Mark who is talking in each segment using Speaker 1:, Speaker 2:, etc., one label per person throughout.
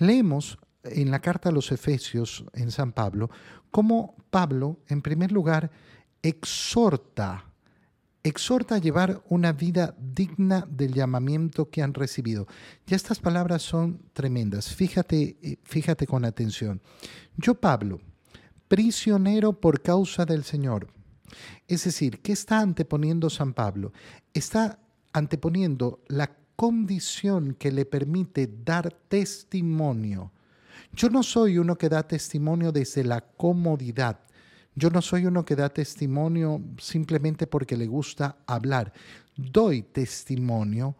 Speaker 1: Leemos en la carta a los Efesios, en San Pablo, cómo Pablo, en primer lugar, exhorta, exhorta a llevar una vida digna del llamamiento que han recibido. Ya estas palabras son tremendas. Fíjate, eh, fíjate con atención. Yo, Pablo, prisionero por causa del Señor. Es decir, ¿qué está anteponiendo San Pablo? Está anteponiendo la condición que le permite dar testimonio. Yo no soy uno que da testimonio desde la comodidad. Yo no soy uno que da testimonio simplemente porque le gusta hablar. Doy testimonio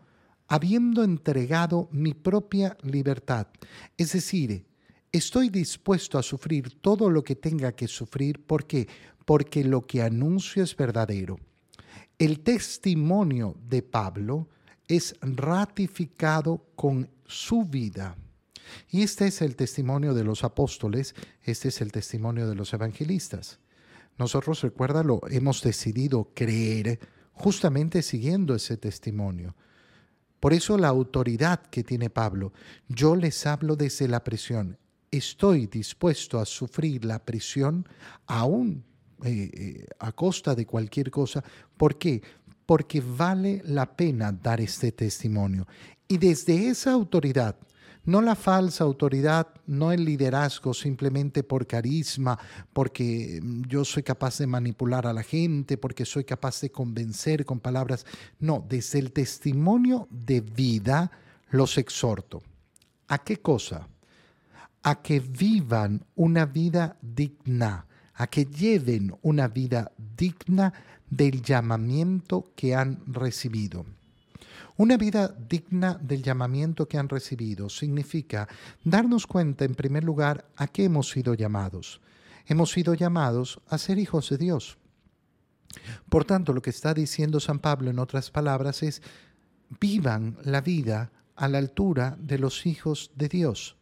Speaker 1: habiendo entregado mi propia libertad. Es decir, estoy dispuesto a sufrir todo lo que tenga que sufrir. ¿Por qué? Porque lo que anuncio es verdadero. El testimonio de Pablo es ratificado con su vida. Y este es el testimonio de los apóstoles, este es el testimonio de los evangelistas. Nosotros, recuérdalo, hemos decidido creer justamente siguiendo ese testimonio. Por eso la autoridad que tiene Pablo, yo les hablo desde la prisión. Estoy dispuesto a sufrir la prisión aún eh, eh, a costa de cualquier cosa. ¿Por qué? Porque vale la pena dar este testimonio. Y desde esa autoridad, no la falsa autoridad, no el liderazgo simplemente por carisma, porque mm, yo soy capaz de manipular a la gente, porque soy capaz de convencer con palabras. No, desde el testimonio de vida los exhorto. ¿A qué cosa? A que vivan una vida digna, a que lleven una vida digna del llamamiento que han recibido. Una vida digna del llamamiento que han recibido significa darnos cuenta, en primer lugar, a qué hemos sido llamados. Hemos sido llamados a ser hijos de Dios. Por tanto, lo que está diciendo San Pablo en otras palabras es, vivan la vida a la altura de los hijos de Dios.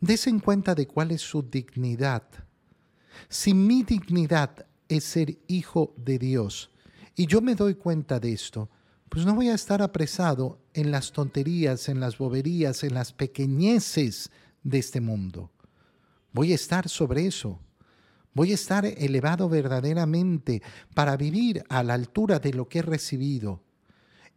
Speaker 1: Desen cuenta de cuál es su dignidad. Si mi dignidad es ser hijo de Dios, y yo me doy cuenta de esto, pues no voy a estar apresado en las tonterías, en las boberías, en las pequeñeces de este mundo. Voy a estar sobre eso. Voy a estar elevado verdaderamente para vivir a la altura de lo que he recibido.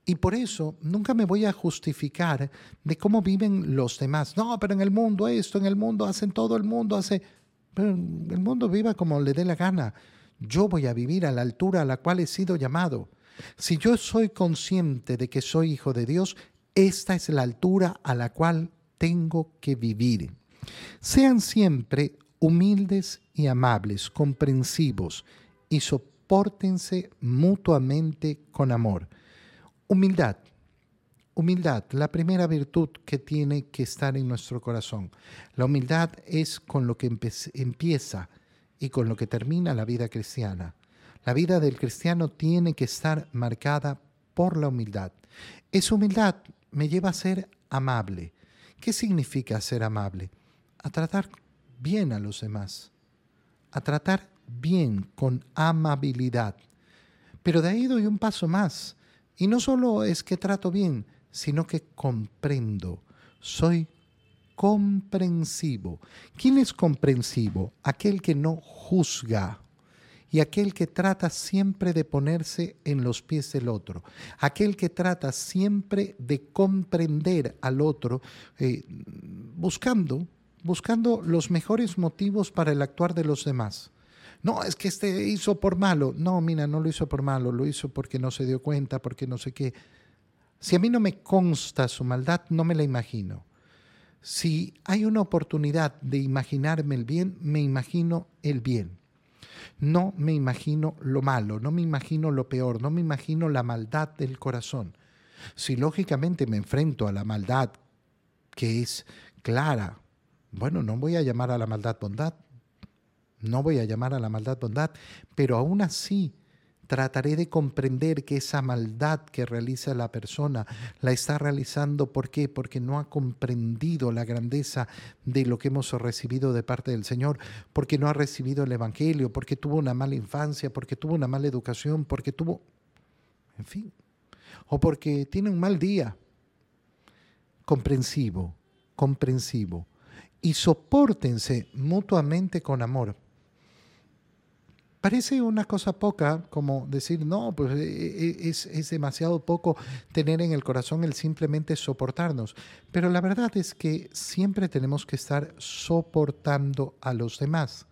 Speaker 1: Y por eso nunca me voy a justificar de cómo viven los demás. No, pero en el mundo esto, en el mundo hacen todo, el mundo hace... El mundo viva como le dé la gana. Yo voy a vivir a la altura a la cual he sido llamado. Si yo soy consciente de que soy hijo de Dios, esta es la altura a la cual tengo que vivir. Sean siempre humildes y amables, comprensivos y soportense mutuamente con amor. Humildad. Humildad, la primera virtud que tiene que estar en nuestro corazón. La humildad es con lo que empieza y con lo que termina la vida cristiana. La vida del cristiano tiene que estar marcada por la humildad. Esa humildad me lleva a ser amable. ¿Qué significa ser amable? A tratar bien a los demás, a tratar bien, con amabilidad. Pero de ahí doy un paso más. Y no solo es que trato bien, sino que comprendo. Soy comprensivo. ¿Quién es comprensivo? Aquel que no juzga y aquel que trata siempre de ponerse en los pies del otro, aquel que trata siempre de comprender al otro, eh, buscando, buscando los mejores motivos para el actuar de los demás. No, es que este hizo por malo. No, mira, no lo hizo por malo, lo hizo porque no se dio cuenta, porque no sé qué. Si a mí no me consta su maldad, no me la imagino. Si hay una oportunidad de imaginarme el bien, me imagino el bien. No me imagino lo malo, no me imagino lo peor, no me imagino la maldad del corazón. Si lógicamente me enfrento a la maldad que es clara, bueno, no voy a llamar a la maldad bondad, no voy a llamar a la maldad bondad, pero aún así trataré de comprender que esa maldad que realiza la persona la está realizando ¿por qué? Porque no ha comprendido la grandeza de lo que hemos recibido de parte del Señor, porque no ha recibido el evangelio, porque tuvo una mala infancia, porque tuvo una mala educación, porque tuvo en fin, o porque tiene un mal día. Comprensivo, comprensivo. y soportense mutuamente con amor. Parece una cosa poca como decir, no, pues eh, eh, es, es, demasiado poco tener en el corazón el simplemente soportarnos. Pero la verdad es que siempre tenemos que estar soportando a los demás.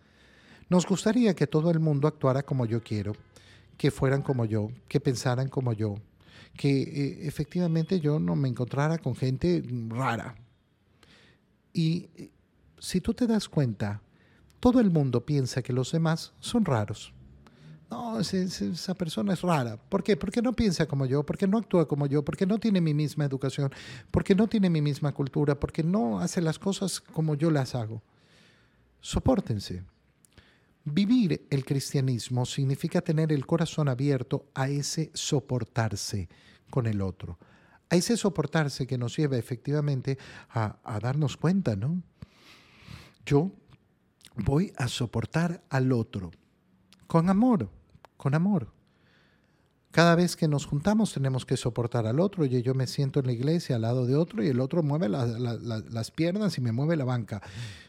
Speaker 1: Nos gustaría que todo el mundo actuara como yo quiero, que fueran como yo, que pensaran como yo, que eh, efectivamente yo no me encontrara con gente rara. Y si tú te das cuenta, todo el mundo piensa que los demás son raros. No, esa persona es rara. ¿Por qué? Porque no piensa como yo, porque no actúa como yo, porque no tiene mi misma educación, porque no tiene mi misma cultura, porque no hace las cosas como yo las hago. Sopórtense. Vivir el cristianismo significa tener el corazón abierto a ese soportarse con el otro, a ese soportarse que nos lleva efectivamente a, a darnos cuenta, ¿no? Yo voy a soportar al otro con amor, con amor. Cada vez que nos juntamos tenemos que soportar al otro. Y yo me siento en la iglesia al lado de otro y el otro mueve las piernas y me mueve la banca.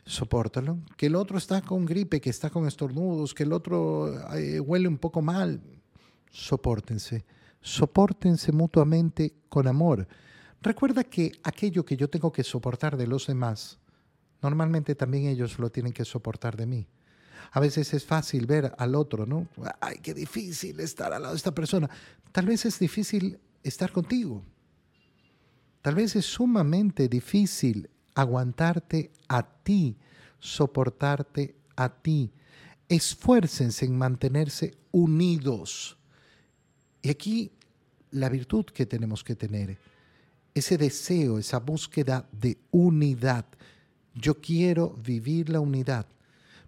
Speaker 1: Sopórtalo. Que el otro está con gripe, que está con estornudos, que el otro eh, huele un poco mal. Sopórtense. Sopórtense mutuamente con amor. Recuerda que aquello que yo tengo que soportar de los demás, normalmente también ellos lo tienen que soportar de mí. A veces es fácil ver al otro, ¿no? Ay, qué difícil estar al lado de esta persona. Tal vez es difícil estar contigo. Tal vez es sumamente difícil aguantarte a ti, soportarte a ti. Esfuércense en mantenerse unidos. Y aquí la virtud que tenemos que tener, ese deseo, esa búsqueda de unidad. Yo quiero vivir la unidad.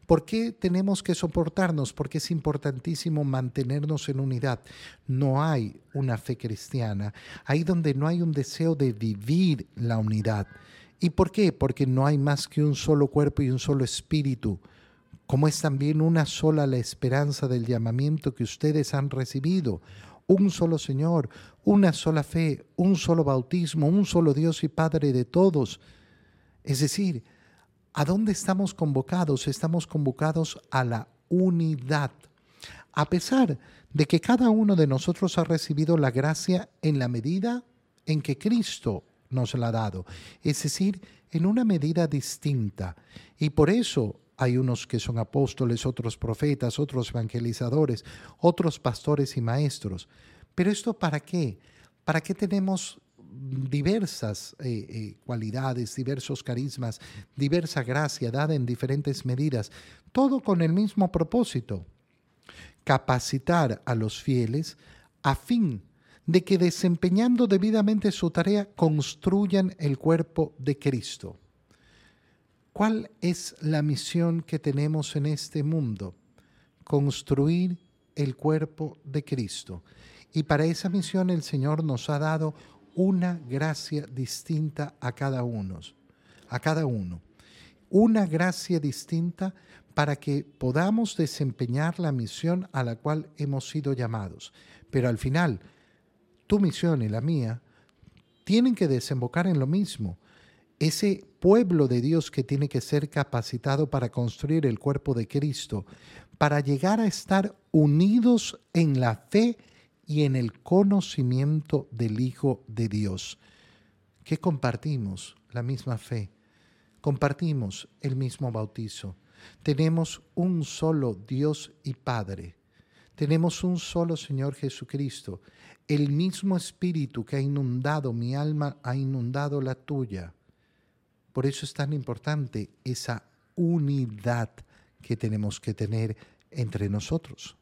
Speaker 1: ¿Por qué tenemos que soportarnos? Porque es importantísimo mantenernos en unidad. No hay una fe cristiana, ahí donde no hay un deseo de vivir la unidad. ¿Y por qué? Porque no hay más que un solo cuerpo y un solo espíritu, como es también una sola la esperanza del llamamiento que ustedes han recibido. Un solo Señor, una sola fe, un solo bautismo, un solo Dios y Padre de todos. Es decir, ¿A dónde estamos convocados? Estamos convocados a la unidad. A pesar de que cada uno de nosotros ha recibido la gracia en la medida en que Cristo nos la ha dado, es decir, en una medida distinta. Y por eso hay unos que son apóstoles, otros profetas, otros evangelizadores, otros pastores y maestros. Pero esto para qué? ¿Para qué tenemos diversas eh, eh, cualidades, diversos carismas, diversa gracia dada en diferentes medidas, todo con el mismo propósito, capacitar a los fieles a fin de que desempeñando debidamente su tarea construyan el cuerpo de Cristo. ¿Cuál es la misión que tenemos en este mundo? Construir el cuerpo de Cristo. Y para esa misión el Señor nos ha dado una gracia distinta a cada uno, a cada uno. Una gracia distinta para que podamos desempeñar la misión a la cual hemos sido llamados. Pero al final, tu misión y la mía tienen que desembocar en lo mismo. Ese pueblo de Dios que tiene que ser capacitado para construir el cuerpo de Cristo, para llegar a estar unidos en la fe y en el conocimiento del Hijo de Dios, que compartimos la misma fe, compartimos el mismo bautizo, tenemos un solo Dios y Padre, tenemos un solo Señor Jesucristo, el mismo Espíritu que ha inundado mi alma, ha inundado la tuya. Por eso es tan importante esa unidad que tenemos que tener entre nosotros.